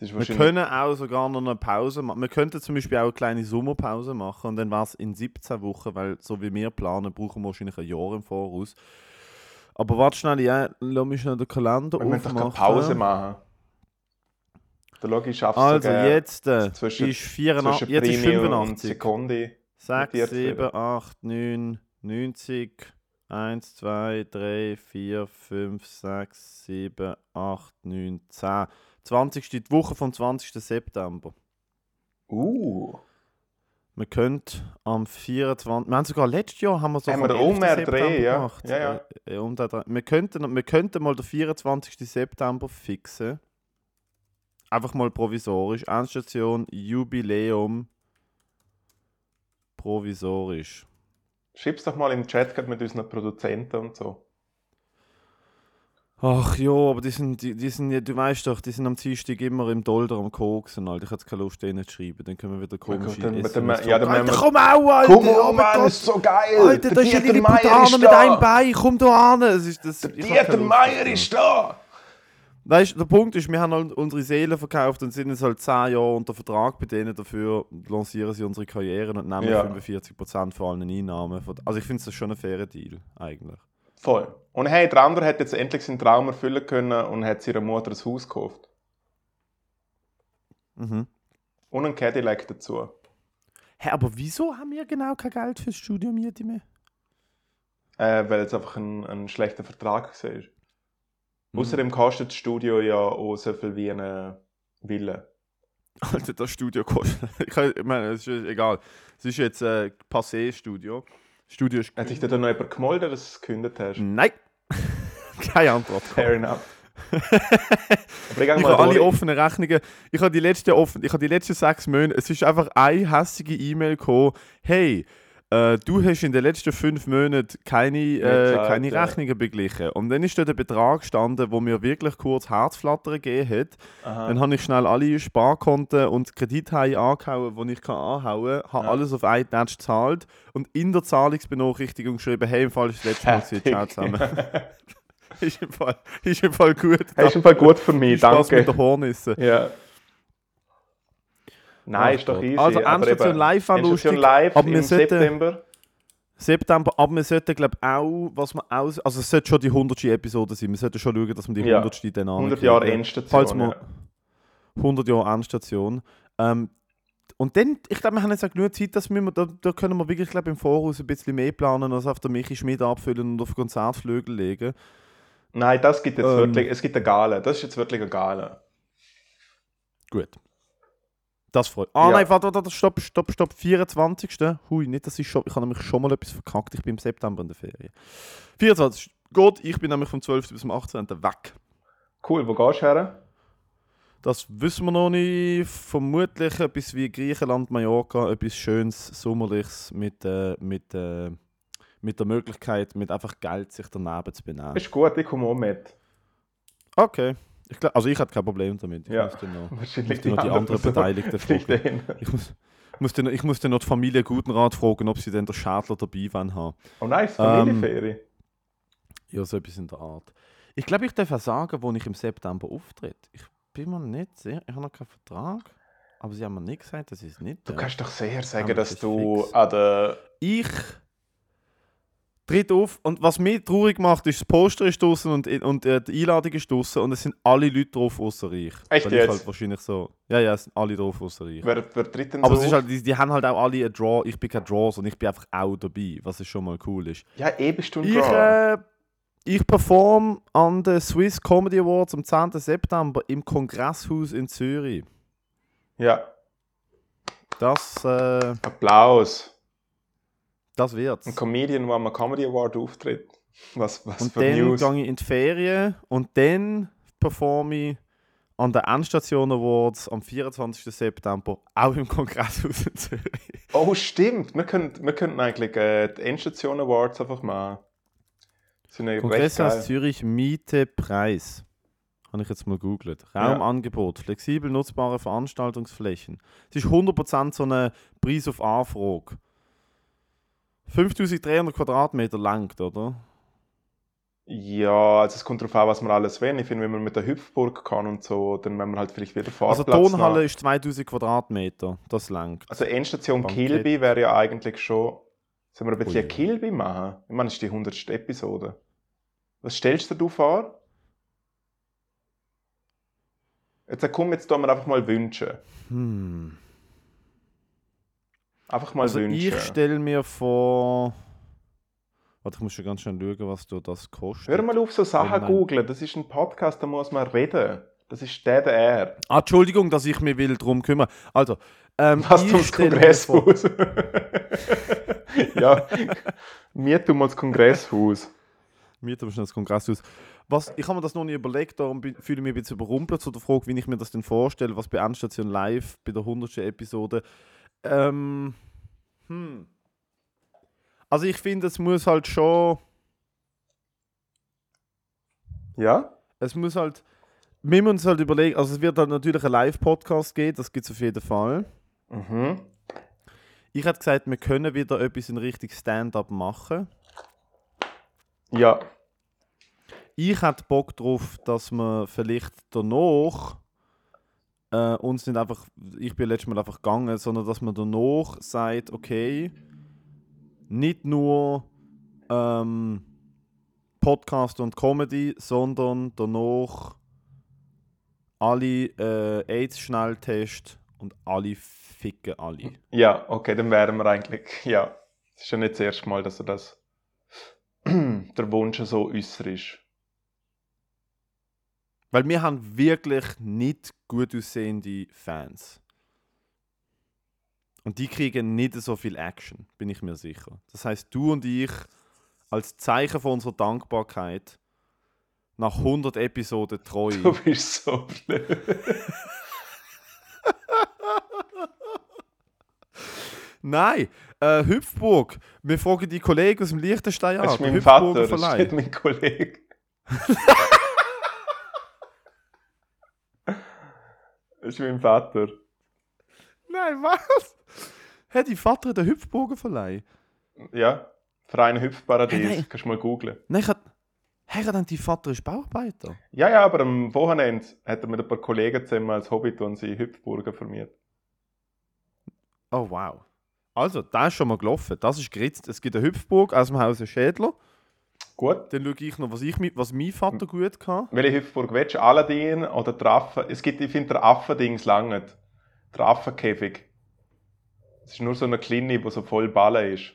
Wir können auch sogar noch eine Pause machen. Wir könnten zum Beispiel auch eine kleine Sommerpause machen und dann wäre es in 17 Wochen, weil so wie wir planen, brauchen wir wahrscheinlich ein Jahr im Voraus. Aber warte schnell, ja, lass mich schnell den Kalender wir aufmachen. Wir können doch keine Pause machen. Der Logi schafft Also jetzt äh, zwischen, ist 84, jetzt ist 85. Sekundi. 6, 7, 8, 9, 90, 1, 2, 3, 4, 5, 6, 7, 8, 9, 10. 20. Die Woche vom 20. September. Uh. Wir können am 24. Wir haben sogar letztes Jahr haben wir so Haben wir vom den 11. Umher September Dreh, ja. gemacht. Ja, ja. Äh, äh, um den wir, könnten, wir könnten mal den 24. September fixen. Einfach mal provisorisch. Endstation, Jubiläum. Provisorisch. Schreib's doch mal im Chat gerade mit unseren Produzenten und so. Ach ja, aber die sind, die, die sind ja, du weißt doch, die sind am Dienstag immer im Dolder am Koksen, Alter. Ich hätte keine Lust, denen zu schreiben. Dann können wir wieder komische gut, dann- ja, dann Alter, komm auch, Alter! Komm oh Mann, Gott. ist so geil! Alter, da ist Lilliputaner ist mit einem Bein, komm da an! Ist das, Der Dieter Meier ist da! Weißt der Punkt ist, wir haben halt unsere Seele verkauft und sind jetzt halt 10 Jahre unter Vertrag bei denen. Dafür lancieren sie unsere Karrieren und nehmen Ja. 45% von allen Einnahmen. Also ich finde das schon ein fairer Deal, eigentlich. Voll. Und hey, der andere hat jetzt endlich seinen Traum erfüllen können und hat seiner Mutter ein Haus gekauft. Mhm. Und einen Cadillac dazu. Hä, aber wieso haben wir genau kein Geld fürs Studio Miete mehr? Äh, weil es einfach ein, ein schlechter Vertrag war. Mhm. Außerdem kostet das Studio ja auch so viel wie eine Villa. Alter, das Studio kostet. ich, meine, es ist egal. Es ist jetzt ein äh, Passé-Studio. Studio ist. Hat sich da noch jemand gemeldet, dass du es gekündigt hast? Nein! Keine Antwort. Fair enough. Ich Ich habe alle offenen Rechnungen. Ich habe die letzten offen, ich habe die letzten sechs Monate. Es ist einfach eine hässige E-Mail gekommen. Hey, äh, du hast in den letzten fünf Monaten keine, äh, keine. Rechnungen beglichen. Und dann ist dort ein Betrag gestanden, wo mir wirklich kurz Herzflattern gegeben hat. Aha. Dann habe ich schnell alle Sparkonten und Kredithaie angehauen, die ich kann anhauen kann. Habe Ja. alles auf einen Netz gezahlt und in der Zahlungsbenachrichtigung geschrieben, hey, im Fall ist das letzte Mal gewesen. Ciao zusammen. ist, im Fall, ist im Fall gut. Hast du im Fall gut für mich, Viel Spaß mit danke. der Hornisse. Ja. Nein, ist doch easy. Also Endstation Live war Endstation lustig, Live aber im sollten- September. September, aber wir sollten, glaube ich, auch, was wir aus, also es sollte schon die 100. Episode sein. Wir sollten schon schauen, dass wir die Ja. 100. dann 100 ankriegen. Jahre Endstation. Falls wir ja. 100 Jahre Endstation. Ähm, und dann, ich glaube, wir haben jetzt auch genug Zeit, dass wir, da, da können wir wirklich, glaube im Voraus ein bisschen mehr planen, als auf der Michi Schmidt abfüllen und auf Konzertflügel legen. Nein, das gibt jetzt Ähm. wirklich, es gibt eine Gala. Das ist jetzt wirklich eine Gala. Gut. Das freut Ah Ja. nein, warte, warte, warte, stopp, stopp, stopp. 24. Hui, nicht, dass ich schon. Ich habe nämlich schon mal etwas verkackt. Ich bin im September in der Ferien. 24. Gut, ich bin nämlich vom 12. bis zum 18. weg. Cool, wo gehst du her? Das wissen wir noch nicht. Vermutlich etwas wie Griechenland, Mallorca, etwas Schönes, Sommerliches mit, äh, mit, äh, mit der Möglichkeit, mit einfach Geld sich daneben zu benehmen. Ist gut, ich komme auch mit. Okay. Ich glaub, also ich hatte kein Problem damit. Ich Ja. musste noch, Wahrscheinlich musste noch die anderen Beteiligten fragen. Ich muss, musste, noch- ich musste noch die Familie Gutenrat fragen, ob sie denn der Schädler dabei haben. Oh nice, Ähm, Familienferie. Ja, so etwas in der Art. Ich glaube, ich darf auch sagen, wo ich im September auftritt. Ich bin mir nicht sicher. Ich habe noch keinen Vertrag. Aber sie haben mir nicht gesagt, dass ich es nicht Du darf. kannst doch sehr sagen, dass das du fix. an der. Ich tritt auf und was mich traurig macht, ist das Poster ist draussen und, und äh, die Einladung ist draussen und es sind alle Leute drauf außer ich. Echt Weil ich jetzt? halt wahrscheinlich so. Ja, ja, es sind alle drauf außer ich. Wer, wer tritt denn Aber so? es ist halt, die, die haben halt auch alle einen Draw. Ich bin kein Draw, sondern ich bin einfach auch dabei, was ist schon mal cool ist. ja, eh bist du ein Ich, Draw. äh, ich performe an den Swiss Comedy Awards am 10. September im Kongresshaus in Zürich. Ja, Das, äh, Applaus. Das wird's. Ein Comedian, der am Comedy Award auftritt. Was, was Und für dann News. gehe ich in die Ferien und dann performe ich an den Endstation Awards am 24. September auch im Kongresshaus in Zürich. Oh, stimmt. Wir könnten, wir könnten eigentlich äh, die Endstation Awards einfach machen. Ja Kongresshaus. Zürich Miete Preis. Habe ich jetzt mal googelt. Raumangebot, flexibel nutzbare Veranstaltungsflächen. Es ist 100% so eine Preis auf Anfrage. 5300 Quadratmeter langt, oder? Ja, also es kommt darauf an, was man alles will. Ich finde, wenn man mit der Hüpfburg kann und so, dann wenn man halt vielleicht wieder Also Fahrplatz die Tonhalle ist 2000 Quadratmeter. Das langt. Also Endstation Bankett. Kilby wäre ja eigentlich schon... Sollen wir ein bisschen Ui. Kilby machen? Ich meine, das ist die 100. Episode. Was stellst du dir vor? Jetzt komm, jetzt tun wir einfach mal wünschen. Hm. Einfach mal Also wünschen. ich stelle mir vor. Warte, ich muss schon ganz schnell schauen, was du das kostet. Hör mal auf, so Sachen googlen. Das ist ein Podcast, da muss man reden. Das ist der, der er. Ah, Entschuldigung, dass ich mich will drum kümmern. Also, Ähm, Was zum mir Kongresshaus? ja, mir tun wir das Kongresshaus. Mieten wir schnell das Kongresshaus. Was, ich habe mir das noch nie überlegt, darum bin- fühle ich mich ein bisschen überrumpelt zu der Frage, wie ich mir das denn vorstelle, was bei Endstation Live bei der 100. Episode. Ähm, hm. Also ich finde, es muss halt schon, Ja? es muss halt, wir müssen uns halt überlegen, also es wird halt natürlich ein Live-Podcast geben, das gibt es auf jeden Fall. Mhm. Ich hätte gesagt, wir können wieder etwas in Richtung Stand-up machen. Ja. Ich hätte Bock drauf, dass wir vielleicht danach äh, uns nicht einfach, ich bin letztes Mal einfach gegangen, sondern dass man danach sagt, okay, nicht nur ähm, Podcast und Comedy, sondern danach alle äh, AIDS-Schnelltest und alle ficken alle. Ja, okay, dann wären wir eigentlich. Ja. Es ist ja nicht das erste Mal, dass er das. der Wunsch so äußert ist. Weil wir haben wirklich nicht gut aussehende Fans. Und die kriegen nicht so viel Action, bin ich mir sicher. Das heißt, du und ich als Zeichen von unserer Dankbarkeit nach 100 Episoden treu. Du bist so blöd. Nein, äh, Hüpfburg. Wir fragen die Kollegen aus dem Liechtenstein an. Das ist mein Vater, das ist nicht mein Kollege. das ist mein Vater. Nein, was? Hat die Vater den Hüpfburger Verleih? Ja, Verein Hüpfparadies. Hey. Kannst du mal googlen. Nein, ich hat, hey, hat dein Vater ist Bauarbeiter? Ja, ja, aber am Wochenende hat er mit ein paar Kollegen zusammen als Hobby tun sie Hüpfburger vermietet. Oh wow. Also, da ist schon mal gelaufen. Das ist geritzt. Es gibt eine Hüpfburg aus dem Hause Schädler. Gut. Dann schaue ich noch, was, ich, was mein Vater gut kann. Welche Hüpfburg willst du? Aladdin oder der Affe? Es gibt, ich finde, der Affendings lange nicht. Der Affenkäfig. Es ist nur so eine kleine, wo so voll Ballen ist.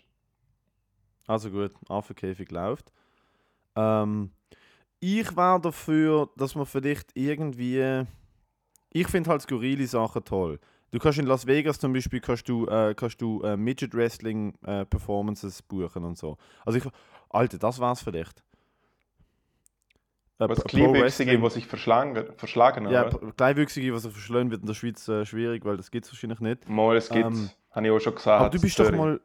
Also gut, Affenkäfig läuft. Ähm, ich wäre dafür, dass man vielleicht irgendwie. Ich finde halt skurrile Sachen toll. Du kannst in Las Vegas zum Beispiel kannst du, äh, kannst du äh, Midget Wrestling äh, Performances buchen und so. Also ich, Alter, das war's vielleicht. Äh, Was Kleinwüchsige, die sich verschlagen, verschlagen Ja, oder? P- Kleinwüchsige, was sich verschlagen wird in der Schweiz äh, schwierig, weil das gibt es wahrscheinlich nicht. Mal, es gibt, Ähm, habe ich auch schon gesagt. Aber du bist doch mal.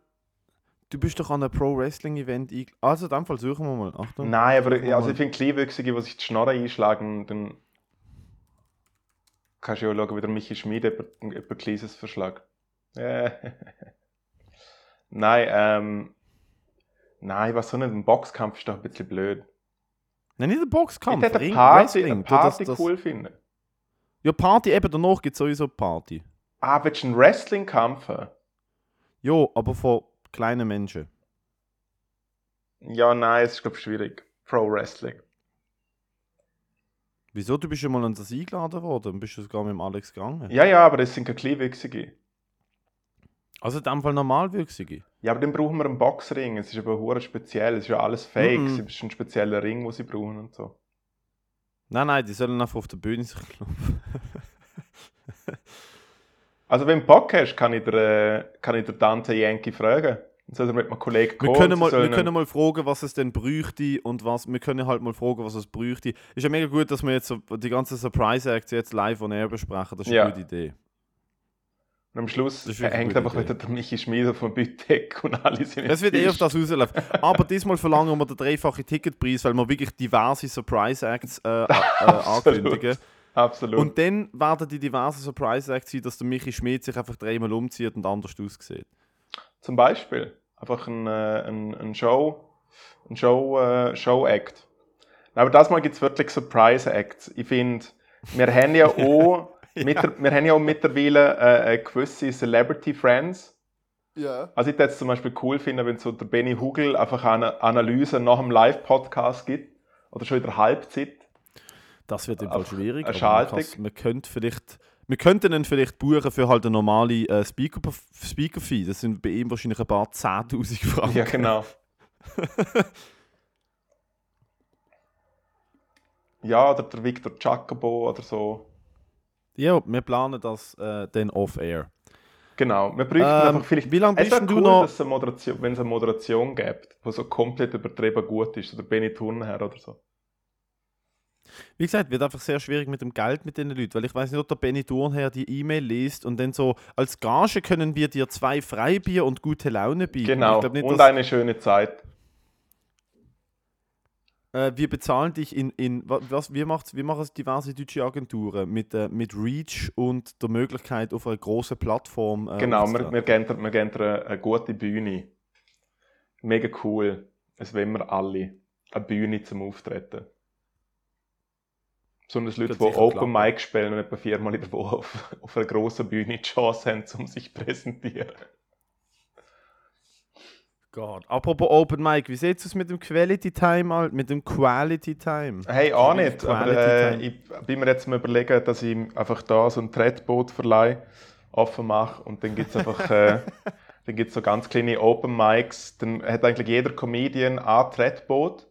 Du bist doch an einem Pro Wrestling Event eingeladen. Also in dem Fall suchen wir mal. Achtung. Nein, aber also mal. ich finde Kleinwüchsige, die sich die Schnorren einschlagen, dann kannst du ja auch schauen, wie der Michi Schmid jemand Kleines verschlägt. Äh. Nein, ähm. Nein, was so nicht, ein Boxkampf ist doch ein bisschen blöd. Nein, nicht der Boxkampf. ich hätte eine Party, eine Du, das- Party das- cool finden. Ja, Party, eben danach gibt es sowieso Party. Ah, willst du einen Wrestling-Kampf? Ja, aber von kleinen Menschen. Ja, nein, es ist, glaube ich, schwierig. Pro-Wrestling. Wieso? Du bist schon mal an das eingeladen worden und bist du sogar mit dem Alex gegangen. Ja, ja, aber es sind keine Kleinwüchsige. Also in dem Fall normalwüchsige. Ja, aber dann brauchen wir einen Boxring. Es ist aber hure speziell. Es ist ja alles fake. Mhm. Es ist ein spezieller Ring, den sie brauchen und so. Nein, nein, die sollen einfach auf der Bühne sich klopfen. Also, wenn du Bock hast, kann ich der, äh, kann ich der Dante Yankee fragen. Dann soll er mit einem Kollegen Wir kommen. können, sie mal, wir können mal fragen, was es denn bräuchte und was. Wir können halt mal fragen, was es bräuchte. Ist ja mega gut, dass wir jetzt so die ganze Surprise-Act jetzt live on air besprechen. Das ist Ja. eine gute Idee. Und am Schluss Das hängt einfach wieder der Michi Schmid auf dem Bütdeck und alle sind Es wird eh auf das rauslaufen. Aber diesmal verlangen wir den dreifachen Ticketpreis, weil wir wirklich diverse Surprise-Acts äh, äh, Absolut. ankündigen. Absolut. Und dann werden die diversen Surprise-Acts sein, dass der Michi Schmidt sich einfach dreimal umzieht und anders aussieht. Zum Beispiel einfach ein, äh, ein, ein Show, ein Show, äh, Show-Act. Aber das Mal gibt es wirklich Surprise-Acts. Ich finde, wir haben ja auch, mit der, wir haben ja auch mittlerweile äh, äh, gewisse Celebrity-Friends. Ja. Also ich würde es zum Beispiel cool finden, wenn so der Benny Hugel einfach eine Analyse nach dem Live-Podcast gibt. Oder schon in der Halbzeit. Das wird im Fall schwierig. eine man Schaltung. kann's- Man könnte vielleicht. Wir könnten ihn vielleicht buchen für halt eine normale äh, Speaker- Speaker-Fee. das sind bei ihm wahrscheinlich ein paar 10.000 Franken. Ja, genau. ja, oder der Victor Jacobo oder so. Ja, wir planen das äh, dann off-air. Genau, wir bräuchten Ähm, einfach vielleicht... wie lange Es bist denn cool, du noch- dass es Moderation, wenn es eine Moderation gibt, die so komplett übertrieben gut ist, oder Benny Thurnherr oder so. Wie gesagt, wird einfach sehr schwierig mit dem Geld mit den Leuten, weil ich weiß nicht, ob der Benny Thurnherr die E-Mail liest und dann so, als Gage können wir dir zwei Freibier und gute Laune bieten. Genau, nicht, und dass, eine schöne Zeit. Äh, wir bezahlen dich in, in wa- was, wie, macht's, wie machen diverse deutsche Agenturen mit, äh, mit Reach und der Möglichkeit auf einer großen Plattform äh, Genau, wir, wir geben dir, wir geben dir eine, eine gute Bühne. Mega cool. Es wollen wir alle. Eine Bühne zum Auftreten. Besonders Leute, die Open klappen. Mic spielen und etwa viermal in der Woche auf, auf einer grossen Bühne die Chance haben, um sich zu präsentieren. Gott. Apropos Open Mic, wie sieht es mit dem Quality Time, Alt- mit dem Quality Time? Hey, auch nicht. Aber äh, ich bin mir jetzt mal überlegen, dass ich einfach da so ein Tretboot-Verleih offen mache und dann gibt es einfach äh, dann gibt's so ganz kleine Open Mics. Dann hat eigentlich jeder Comedian ein Tretboot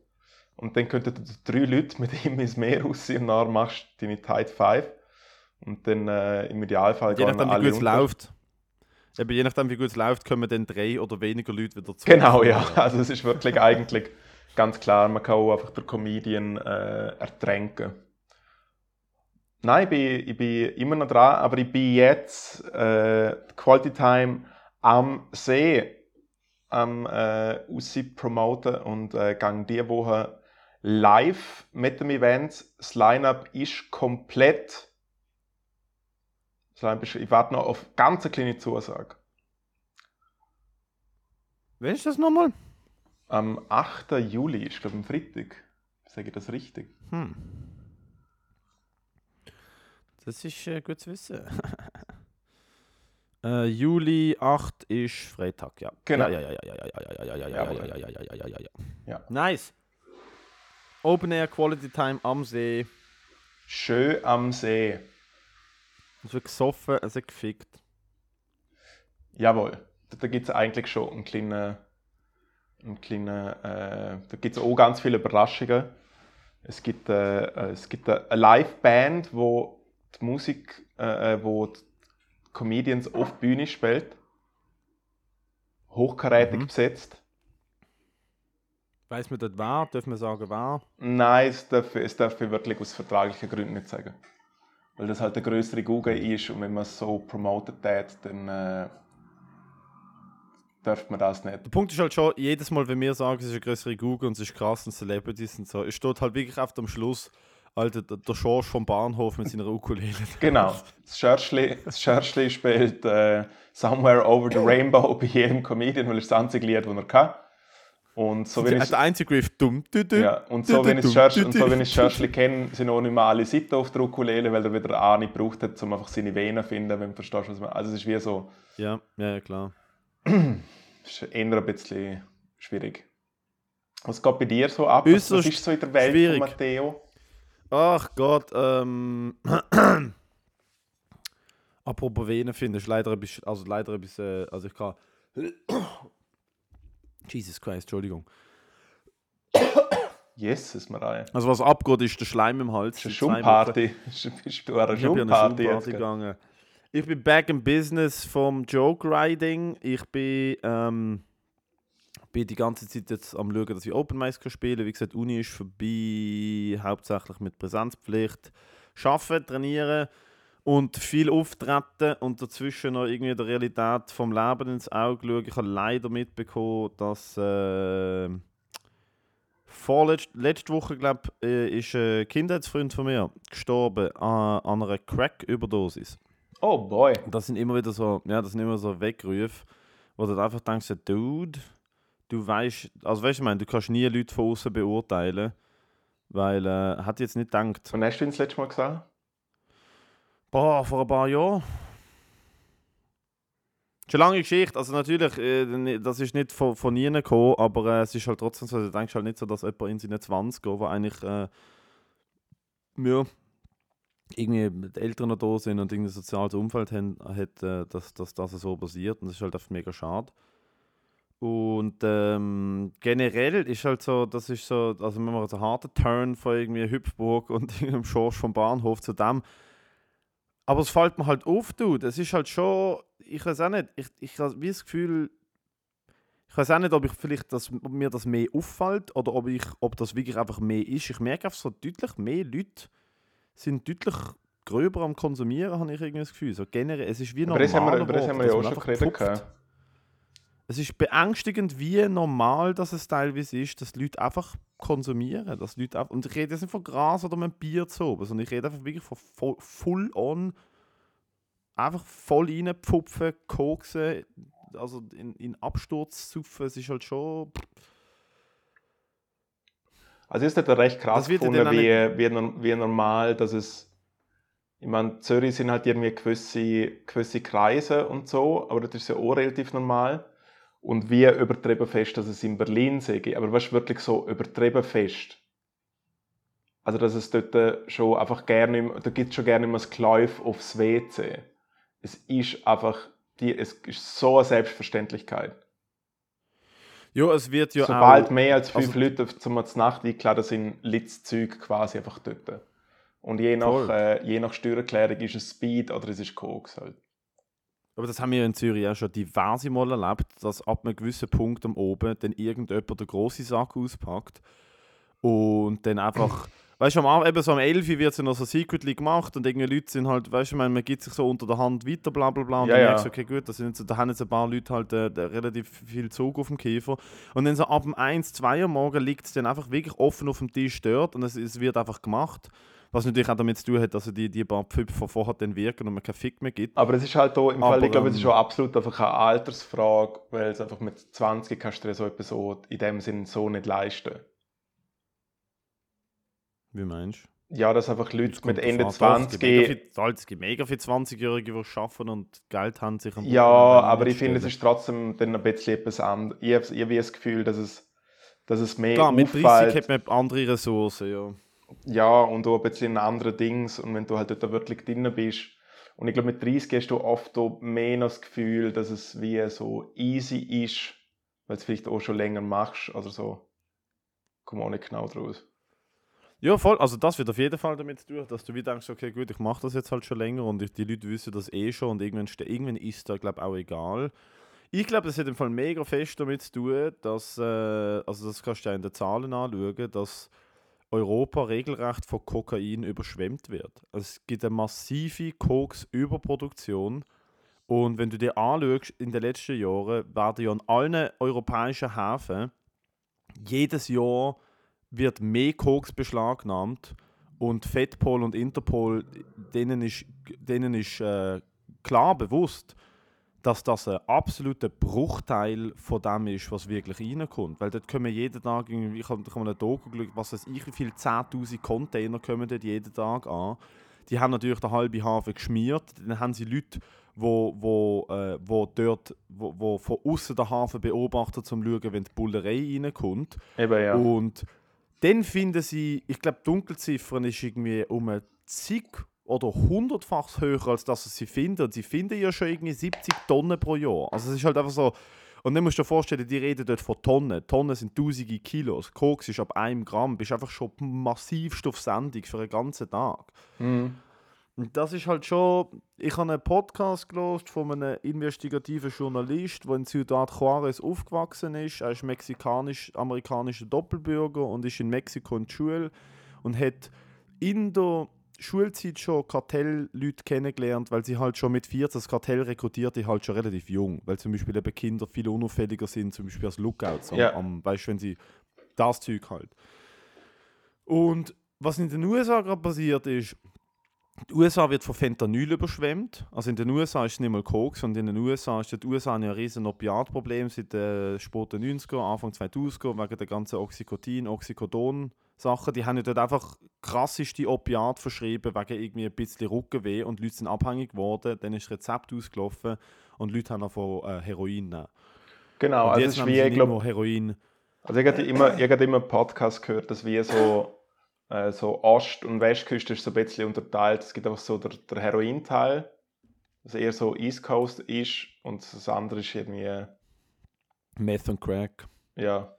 und dann könnten drei Leute mit ihm ins Meer rausziehen und dann machst du deine Tide 5 und dann äh, im Idealfall Je nachdem, wie gut es läuft. Eben, je nachdem, wie gut es läuft, kommen dann drei oder weniger Leute wieder zurück. Genau, ja. Also es ist wirklich eigentlich ganz klar, man kann auch einfach den Comedian äh, ertränken. Nein, ich bin, ich bin immer noch dran, aber ich bin jetzt äh, Quality Time am See am äh, Aussie promoten und äh, gang diese Woche live mit dem Event. Das Line-Up ist komplett. Ich warte noch auf ganz eine kleine Zusage. Wer ist das nochmal? Am 8. Juli, ist glaube ich am Freitag. Sage ich das richtig? Hm. Das ist äh, gut zu wissen. äh, Juli 8 ist Freitag, ja. Genau. Ja, ja, ja, ja, ja, ja, ja, ja, ja, ja, ja, ja, ja, ja, ja, ja, ja. Ja. Nice. Open Air Quality Time am See. Schön am See. Es wird gesoffen, es wird gefickt. Jawohl. Da, da gibt es eigentlich schon einen kleinen. Einen kleinen äh, da gibt es auch ganz viele Überraschungen. Es gibt, äh, äh, es gibt eine Live-Band, wo die Musik, äh, äh, wo die Comedians auf die Bühne spielt. Hochkarätig Mhm. besetzt. Weiß man dort wer? Dürfen wir sagen wer? Nein, es darf, es darf ich wirklich aus vertraglichen Gründen nicht sagen. Weil das halt der größere Google ist und wenn man es so promotet hat, dann äh, darf man das nicht. Der Punkt ist halt schon, jedes Mal, wenn wir sagen, es ist eine größere Google und es ist krass und Celebrities und so, es steht halt wirklich auf dem Schluss, Alter, der, George vom Bahnhof mit seiner Ukulele. Genau. Das Schörschli, das Schörschli spielt äh, Somewhere Over the Rainbow bei jedem Comedian, weil es das einzige Lied, das er kann. Und so wenn Der, ich der einzige Griff, dumm, du, du. Ja, und so, wenn ich Schörschli, kenne, sind auch nicht mehr alle Seiten auf der Ukulele, weil er wieder nicht gebraucht hat, um einfach seine Venen zu finden, wenn du verstehst, was man... Also es ist wie so... Ja, ja, klar. ist eher ein bisschen schwierig. Was geht bei dir so ab? Was, was ist so in der Welt schwierig. von Matteo? Ach Gott, ähm. Apropos Venen finden, ist leider ein bisschen, also leider ein bisschen, also ich kann. Jesus Christ, Entschuldigung. Jesus, Maria. Also was abgeht, ist der Schleim im Hals. Das ist eine Wochen. Schumparty. Bist du an Ich bin an eine Schumparty gegangen. Ich bin back in business vom Joke Riding. Ich bin, ähm, bin die ganze Zeit jetzt am schauen, dass ich Open Mics kann spielen Wie gesagt, Uni ist vorbei, hauptsächlich mit Präsenzpflicht. Arbeiten, trainieren und viel auftreten und dazwischen noch irgendwie der Realität vom Leben ins Auge schauen. Ich habe leider mitbekommen, dass äh, vorletzte letzte Woche, glaube ich, äh, ist ein Kindheitsfreund von mir gestorben an, an einer Crack-Überdosis. Oh boy. Das sind immer wieder so, ja, das sind immer so Wegrufe, wo du einfach denkst, Dude, du weißt, also weißt du, ich meine, du kannst nie Leute von außen beurteilen, weil äh, hat jetzt nicht gedacht, Wann hast du ihn das letzte Mal gesehen? Boah, vor ein paar Jahren. Schon lange Geschichte, also natürlich, äh, das ist nicht von, von nie gekommen, aber äh, es ist halt trotzdem so, du denkst halt nicht so, dass jemand in seinen 20 der eigentlich, äh, ja, irgendwie mit Eltern noch da sind und irgendein soziales Umfeld haben, hat, äh, dass, dass das so passiert und das ist halt einfach mega schade. Und ähm, generell ist halt so, das ist so, also wenn man so einen harten Turn von irgendwie Hüpfburg und irgendeinem Schorsch vom Bahnhof zu dem. Aber es fällt mir halt auf, du, das ist halt schon, ich weiß auch nicht, ich, ich habe wie das Gefühl, ich weiß auch nicht, ob ich vielleicht das, mir das mehr auffällt oder ob, ich, ob das wirklich einfach mehr ist. Ich merke einfach so deutlich, mehr Leute sind deutlich gröber am Konsumieren, habe ich irgendwie das Gefühl. So generell, es ist wie normal. Aber das haben wir, ja auch schon geredet. Es ist beängstigend, wie normal das es teilweise ist, dass Leute einfach konsumieren. Dass Leute einfach, und ich rede jetzt nicht von Gras oder einem Bier zu oben, sondern ich rede einfach wirklich von full on, einfach voll reinpfupfen, koksen, also in, in Absturz zupfen. Es ist halt schon. Also ist das recht krass gefunden, wie, wie, wie normal, dass es ich meine, Zürich sind halt irgendwie gewisse, gewisse Kreise und so, aber das ist ja auch relativ normal. Und wie übertrieben fest, dass es in Berlin sei. Aber was wirklich so übertrieben fest? Also, dass es dort schon einfach gerne, da gibt es schon gerne immer das Kläuf aufs WC. Es ist einfach, die, es ist so eine Selbstverständlichkeit. Ja, es wird ja Sobald auch, mehr als fünf also, Leute zum Nacht eingeladen sind, liegt das Zeug quasi einfach dort. Und je nach, äh, je nach Steuererklärung ist es Speed oder es ist Koks halt. Aber das haben wir in Zürich auch schon diverse Mal erlebt, dass ab einem gewissen Punkt am Oben dann irgendjemand den grossen Sack auspackt und dann einfach, weißt du, am, eben so am 11 wird es ja noch so secretly gemacht und irgendwie Leute sind halt, weißt du, man, man gibt sich so unter der Hand weiter, bla bla bla und ja, dann ja. merkst du, okay gut, da, sind jetzt, da haben jetzt ein paar Leute halt äh, relativ viel Zug auf dem Käfer und dann so ab dem 1, 2 Uhr morgen liegt es dann einfach wirklich offen auf dem Tisch dort und es, es wird einfach gemacht was natürlich auch damit zu tun hat, dass die, die paar Pföpfe von vorher dann wirken und man keinen Fick mehr gibt. Aber es ist halt auch, im Fall, ich glaube, es ist schon ähm, absolut einfach eine Altersfrage, weil es einfach mit 20 kannst du dir so etwas so in dem Sinn so nicht leisten. Wie meinst du? Ja, dass einfach Leute mit Ende 20. Es gibt mega viele 20-Jährige, die arbeiten und Geld haben sich am Ja, aber ich finde, es ist trotzdem dann ein bisschen etwas anderes. Ich habe, das Gefühl, dass es, dass es mehr Klar, mit 30 hat man andere Ressourcen, ja ja, und auch ein bisschen andere Dings. Und wenn du halt dort wirklich drin bist, und ich glaube, mit 30 hast du oft mehr das Gefühl, dass es wie so easy ist, weil du es vielleicht auch schon länger machst oder so. Komm auch nicht genau draus. Ja, voll. Also das wird auf jeden Fall damit zu tun, dass du wie denkst, okay, gut, ich mache das jetzt halt schon länger und die Leute wissen das eh schon und irgendwann, irgendwann ist da, glaube ich, auch egal. Ich glaube, das hat im Fall mega fest damit zu tun, dass, äh, also das kannst du ja in den Zahlen anschauen, dass Europa regelrecht von Kokain überschwemmt wird. Also es gibt eine massive Koks-Überproduktion. Und wenn du dir anschaust, in den letzten Jahren werden ja an allen europäischen Häfen jedes Jahr wird mehr Koks beschlagnahmt und Fedpol und Interpol, denen ist, denen ist äh, klar bewusst, dass das ein absoluter Bruchteil von dem ist, was wirklich reinkommt. Weil dort kommen jeden Tag, ich habe hab eine Doku geschaut, was weiß ich, wie viele 10'000 Container kommen dort jeden Tag an. Die haben natürlich den halben Hafen geschmiert. Dann haben sie Leute, wo, wo, äh, wo dort, wo, wo von außen den Hafen beobachten, um zu schauen, wenn die Bullerei reinkommt. Eben, ja. Und dann finden sie, ich glaube, die Dunkelziffern ist irgendwie um zig oder hundertfach höher, als das, was sie finden. Sie finden ja schon irgendwie 70 Tonnen pro Jahr. Also es ist halt einfach so. Und dann musst du dir vorstellen, die reden dort von Tonnen. Tonnen sind tausende Kilos. Koks ist ab einem Gramm. Bist einfach schon massivst auf Sendung für einen ganzen Tag. Mhm. Und das ist halt schon. Ich habe einen Podcast gelesen von einem investigativen Journalist, der in Ciudad Juarez aufgewachsen ist. Er ist mexikanisch-amerikanischer Doppelbürger und ist in Mexiko in der Schule und hat in der Schulzeit schon Kartellleute kennengelernt, weil sie halt schon mit 14 das Kartell rekrutierte halt schon relativ jung, weil zum Beispiel eben Kinder viel unauffälliger sind, zum Beispiel als Lookouts, am, ja. am, weißt, wenn sie das Zeug halt. Und was in den USA gerade passiert ist, die USA wird von Fentanyl überschwemmt. Also in den USA ist es nicht mal Koks, und in den USA ist die USA ein riesen Opiatproblem seit den späten 90er, Anfang 2000er, wegen der ganzen Oxycotin, Oxycodon Sachen, die haben ja dort einfach krasseste Opiat verschrieben, wegen irgendwie ein bisschen Rückenweh und Leute sind abhängig geworden, dann ist das Rezept ausgelaufen und Leute haben von äh, Heroin genommen. Genau, und also es ist wie, ich glaube, Heroin. Also ich habe immer, ich habe immer einen Podcast gehört, dass wir so, äh, so Ost- und Westküste ist so ein bisschen unterteilt. Es gibt einfach so der, der Heroin-Teil, was eher so East Coast ist und das andere ist irgendwie... Meth und Crack. Ja,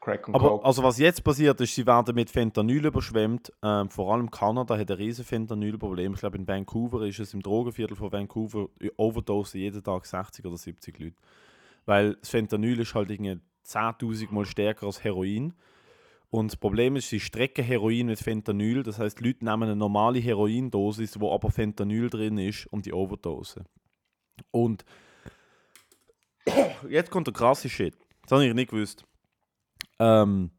Crack und Aber Coke. also was jetzt passiert ist, sie werden mit Fentanyl überschwemmt. Ähm, vor allem Kanada hat ein riesen Fentanyl-Problem. Ich glaube in Vancouver ist es im Drogenviertel von Vancouver overdose jeden Tag 60 oder 70 Leute. Weil das Fentanyl ist halt irgendwie 10.000 Mal stärker als Heroin. Und das Problem ist, sie strecken Heroin mit Fentanyl. Das heißt, die Leute nehmen eine normale Heroindosis, wo aber Fentanyl drin ist, und die Overdose. Und jetzt kommt der krasse Shit. Das habe ich nicht gewusst. Ähm,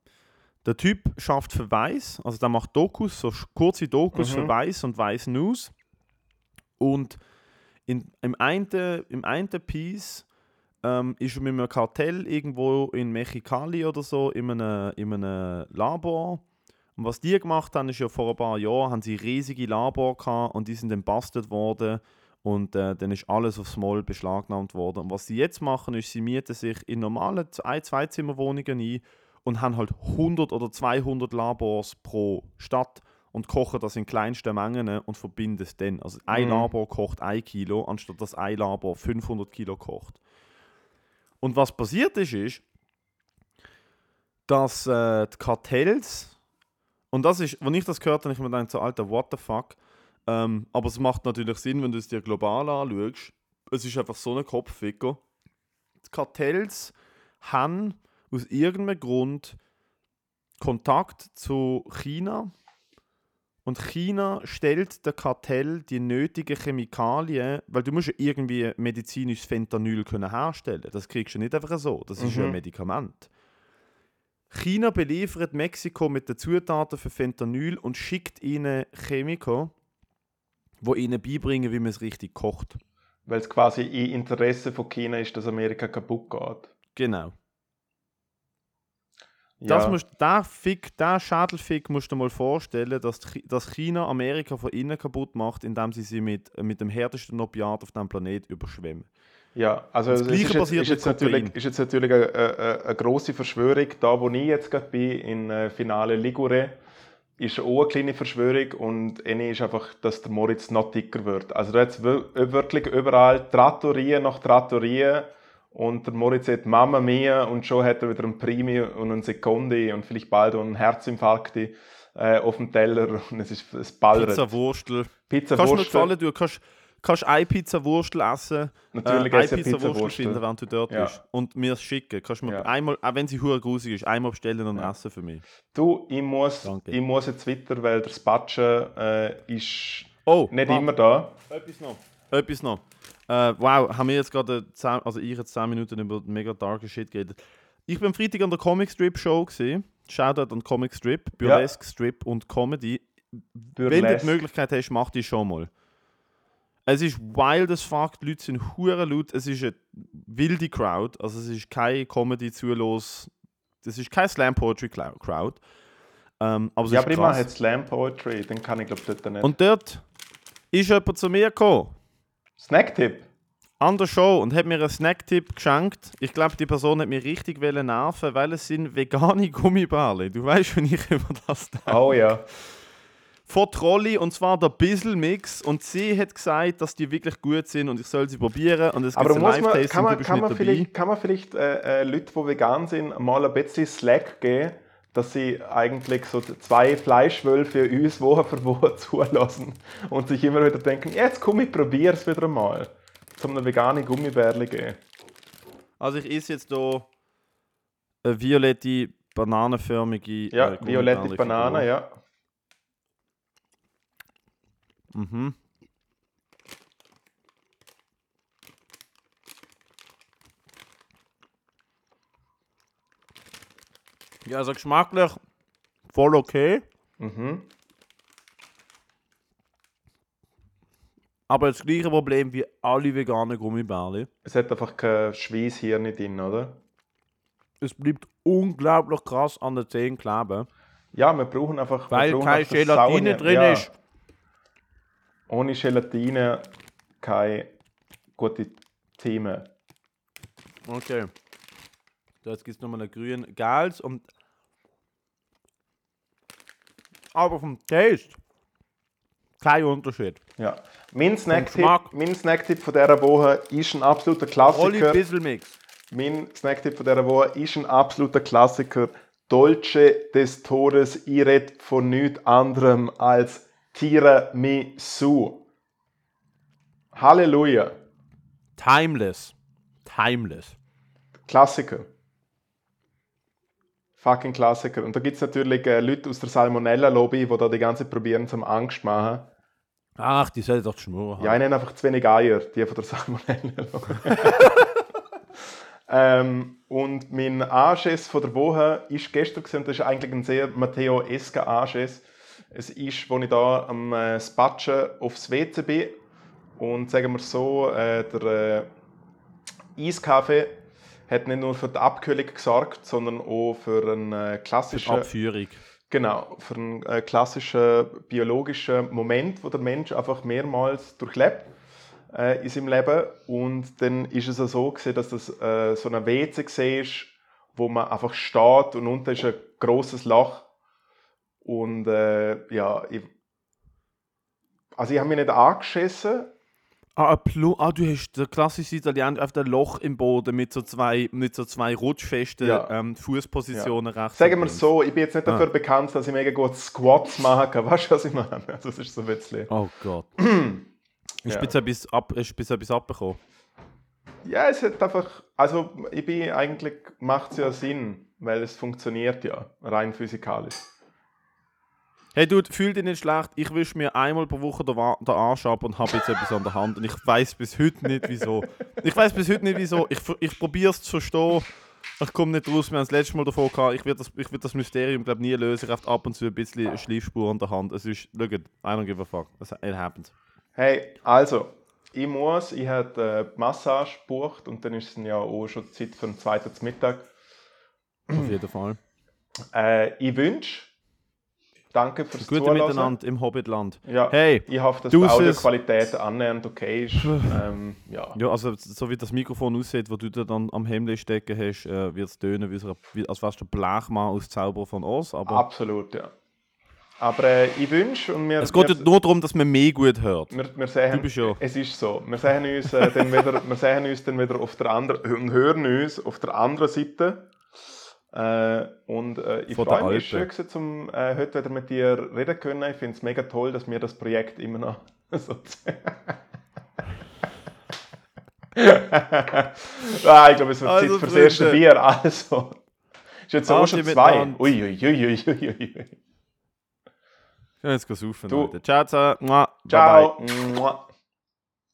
der Typ schafft für Weiß, also der macht Dokus, so kurze Dokus Mhm. für Weiß und Weiß News. Und in, im, einen, im einen Piece ähm, ist er mit einem Kartell irgendwo in Mexikali oder so in einem, in einem Labor. Und was die gemacht haben, ist ja vor ein paar Jahren, haben sie riesige Labor gehabt und die sind dann bastet worden und äh, dann ist alles aufs Mal beschlagnahmt worden. Und was sie jetzt machen, ist, sie mieten sich in normalen ein-, Zwei-Zimmer-Wohnungen ein und haben halt 100 oder 200 Labors pro Stadt und kochen das in kleinsten Mengen und verbinden es dann. Also ein Mhm. Labor kocht ein Kilo, anstatt dass ein Labor 500 Kilo kocht. Und was passiert ist, ist, dass äh, die Kartells, und das ist, wenn ich das gehört habe, ich mir gedacht, so, Alter, what the fuck. Ähm, aber es macht natürlich Sinn, wenn du es dir global anschaust. Es ist einfach so ein Kopfficker. Die Kartells haben aus irgendeinem Grund Kontakt zu China. Und China stellt der Kartell die nötigen Chemikalien, weil du musst ja irgendwie medizinisches Fentanyl können herstellen. Das kriegst du nicht einfach so. Das ist ja ein Mhm. Medikament. China beliefert Mexiko mit den Zutaten für Fentanyl und schickt ihnen Chemiker, wo ihnen beibringen, wie man es richtig kocht. Weil es quasi im Interesse von China ist, dass Amerika kaputt geht. Genau. Ja, Das musst, der, Fick, der Schädelfick musst du dir mal vorstellen, dass, dass China Amerika von innen kaputt macht, indem sie sie mit, mit dem härtesten Opiat auf diesem Planet überschwemmen. ja, also Das es Gleiche ist jetzt, passiert ist jetzt natürlich, ist jetzt natürlich eine, eine, eine grosse Verschwörung. Da, wo ich jetzt gerade bin, in äh, Finale Ligure, ist auch eine kleine Verschwörung und eine ist einfach, dass der Moritz noch dicker wird. Also da hat wirklich überall Trattorien nach Trattorien und der Moritz sagt Mama mia und schon hat er wieder ein Primi und ein Secondi und vielleicht bald auch einen Herzinfarkt äh, auf dem Teller und es ist es ballert. Pizza, Wurstel. Pizza Kannst du mir Wurstel. gefallen, du kannst, kannst eine Pizza Wurstel essen, Natürlich äh, eine Pizza, Pizza Wurstel Wurstel. finden, während du dort Ja. bist. Und mir es schicken. Kannst du mir Ja. einmal, auch wenn sie hure grusig ist, einmal bestellen und Ja. essen für mich. Du, ich muss, Danke. ich muss jetzt weiter, weil der Spatsche äh, ist Oh, nicht immer da. Etwas noch. Etwas noch. Äh, wow, haben wir jetzt gerade, 10, also ich jetzt 10 Minuten über mega darke Shit geredet. Ich bin am Freitag an der Comic Strip Show gesehen. Shoutout an Comic Strip, Burlesque Strip und Comedy. Wenn du die Burlesque. Möglichkeit hast, mach die schon mal. Es ist wild as fuck, die Leute sind hure laut, es ist eine wilde Crowd, also es ist keine Comedy zulos, es ist kein Slam Poetry Crowd. Ähm, aber Ja, aber mache jetzt Slam Poetry, den kann ich glaube ich dort nicht. Und dort ist jemand zu mir gekommen, Snacktipp. an der Show und hat mir einen Snacktipp geschenkt. Ich glaube, die Person hat mich richtig nerven, weil es sind vegane Gummibärle. Du weißt, wenn ich über das denke. Oh ja. Von Trolli und zwar der Bissel Mix und sie hat gesagt, dass die wirklich gut sind und ich soll sie probieren und es Aber gibt ein muss man, Live-Tasting, kann kann nicht man vielleicht, kann man vielleicht äh, äh, Leute, die vegan sind, mal ein bisschen Slack geben, dass sie eigentlich so zwei Fleischwölfe uns Woche für Woche zulassen und sich immer wieder denken, jetzt komm, ich probiere es wieder mal. Zum eine vegane Gummibärle geben. Also ich esse jetzt hier eine violette, bananenförmige Ja, äh, violette Banane, ja. Mhm. Ja, also geschmacklich voll okay, Mhm. aber das gleiche Problem wie alle veganen Gummibärle. Es hat einfach kein Schweiß hier nicht drin, oder? Es bleibt unglaublich krass an den Zähnen kleben, Ja, wir brauchen einfach. weil brauchen keine Gelatine drin ja. ist. Ohne Gelatine keine gute Themen. Okay. Jetzt gibt es nochmal einen grünen Gals und. Aber vom Taste kein Unterschied. Ja. Mein Snacktipp, mein Snacktipp von dieser Woche ist ein absoluter Klassiker. Bisselmix. Mein Snacktipp von dieser Woche ist ein absoluter Klassiker. Dolce des Todes, ich rede von nichts anderem als Tiramisu. Halleluja. Timeless. Timeless. Klassiker. Fucking Klassiker. Und da gibt es natürlich äh, Leute aus der Salmonella-Lobby, die da die ganze probieren zum Angst machen. Ach, die sollen doch schmur haben. Ja, ich nenne einfach zu wenig Eier, die von der Salmonella-Lobby. ähm, und mein Anschiss von der Woche ist gestern gewesen, und das ist eigentlich ein sehr Matteo-esker Anschiss. Es ist, als ich da am äh, Spatschen aufs WC bin und sagen wir so, äh, der äh, Eiskaffee hat nicht nur für die Abkühlung gesorgt, sondern auch für eine äh, klassische Abführung. Genau, für einen äh, klassischen biologischen Moment, wo der Mensch einfach mehrmals durchlebt äh, in seinem Leben. Und dann ist es auch so gewesen, dass das äh, so ein WC war, wo man einfach steht und unten ist ein großes Loch. Und äh, ja, ich, also ich habe mich nicht angeschissen, Ah, ah, du hast der klassische Italiener auf dem Loch im Boden mit so zwei, mit so zwei rutschfesten ja. ähm, Fußpositionen ja. rechts. Sagen wir es so, ich bin jetzt nicht dafür ah. bekannt, dass ich mega gut Squats machen kann. Weißt du, was ich meine? Also, das ist so ein bisschen. Oh Gott. ist ja. bis etwas, ab, ist bis etwas abgekommen? Ja, es hat einfach. Also, ich bin eigentlich. macht es ja Sinn, weil es funktioniert ja, rein physikalisch. Hey Dude, fühl dich nicht schlecht. Ich wische mir einmal pro Woche den, den Arsch ab und habe jetzt etwas an der Hand. Und ich weiß bis heute nicht, wieso. Ich weiß bis heute nicht, wieso. Ich, ich probiere es zu verstehen. Ich komme nicht raus. Wir haben das letzte Mal davor gehabt. Ich werde das, werd das Mysterium glaub, nie lösen. Ich habe ab und zu ein bisschen Schleifspur an der Hand. Es ist, look it, I don't give a fuck. It happens. Hey, also, ich muss, ich habe die Massage gebucht und dann ist es ja auch schon Zeit für einen zweiten Mittag. Auf jeden Fall. Äh, ich wünsche Danke fürs Gute Zuhören. miteinander im Hobbitland. Ja, hey, ich hoffe, dass die Audioqualität annähernd okay ist. ähm, ja. ja, also so wie das Mikrofon aussieht, wo du dann am Hemd stecken hast, äh, wird es tönen, wie, als wärst du ein Blechmann aus Zauber von Oz. Aber Absolut, ja. Aber äh, ich wünsche und wir... Es geht wir, nur darum, dass man mehr gut hört. Wir, wir sehen, du bist ja. Es ist so. Wir sehen uns, äh, dann, wieder, wir sehen uns dann wieder auf der anderen... und hören uns auf der anderen Seite äh, und äh, ich freue mich schön, zum äh, heute wieder mit dir reden können. Ich finde es mega toll, dass wir das Projekt immer noch so ah, ich glaube, es wird also, Zeit fürs erste Bier. Also, ist jetzt auch schon zwei. Uiuiuiui. Ui, ui, ui, Ja, jetzt geht's auf. Ciao zusammen. Ciao. Bye bye.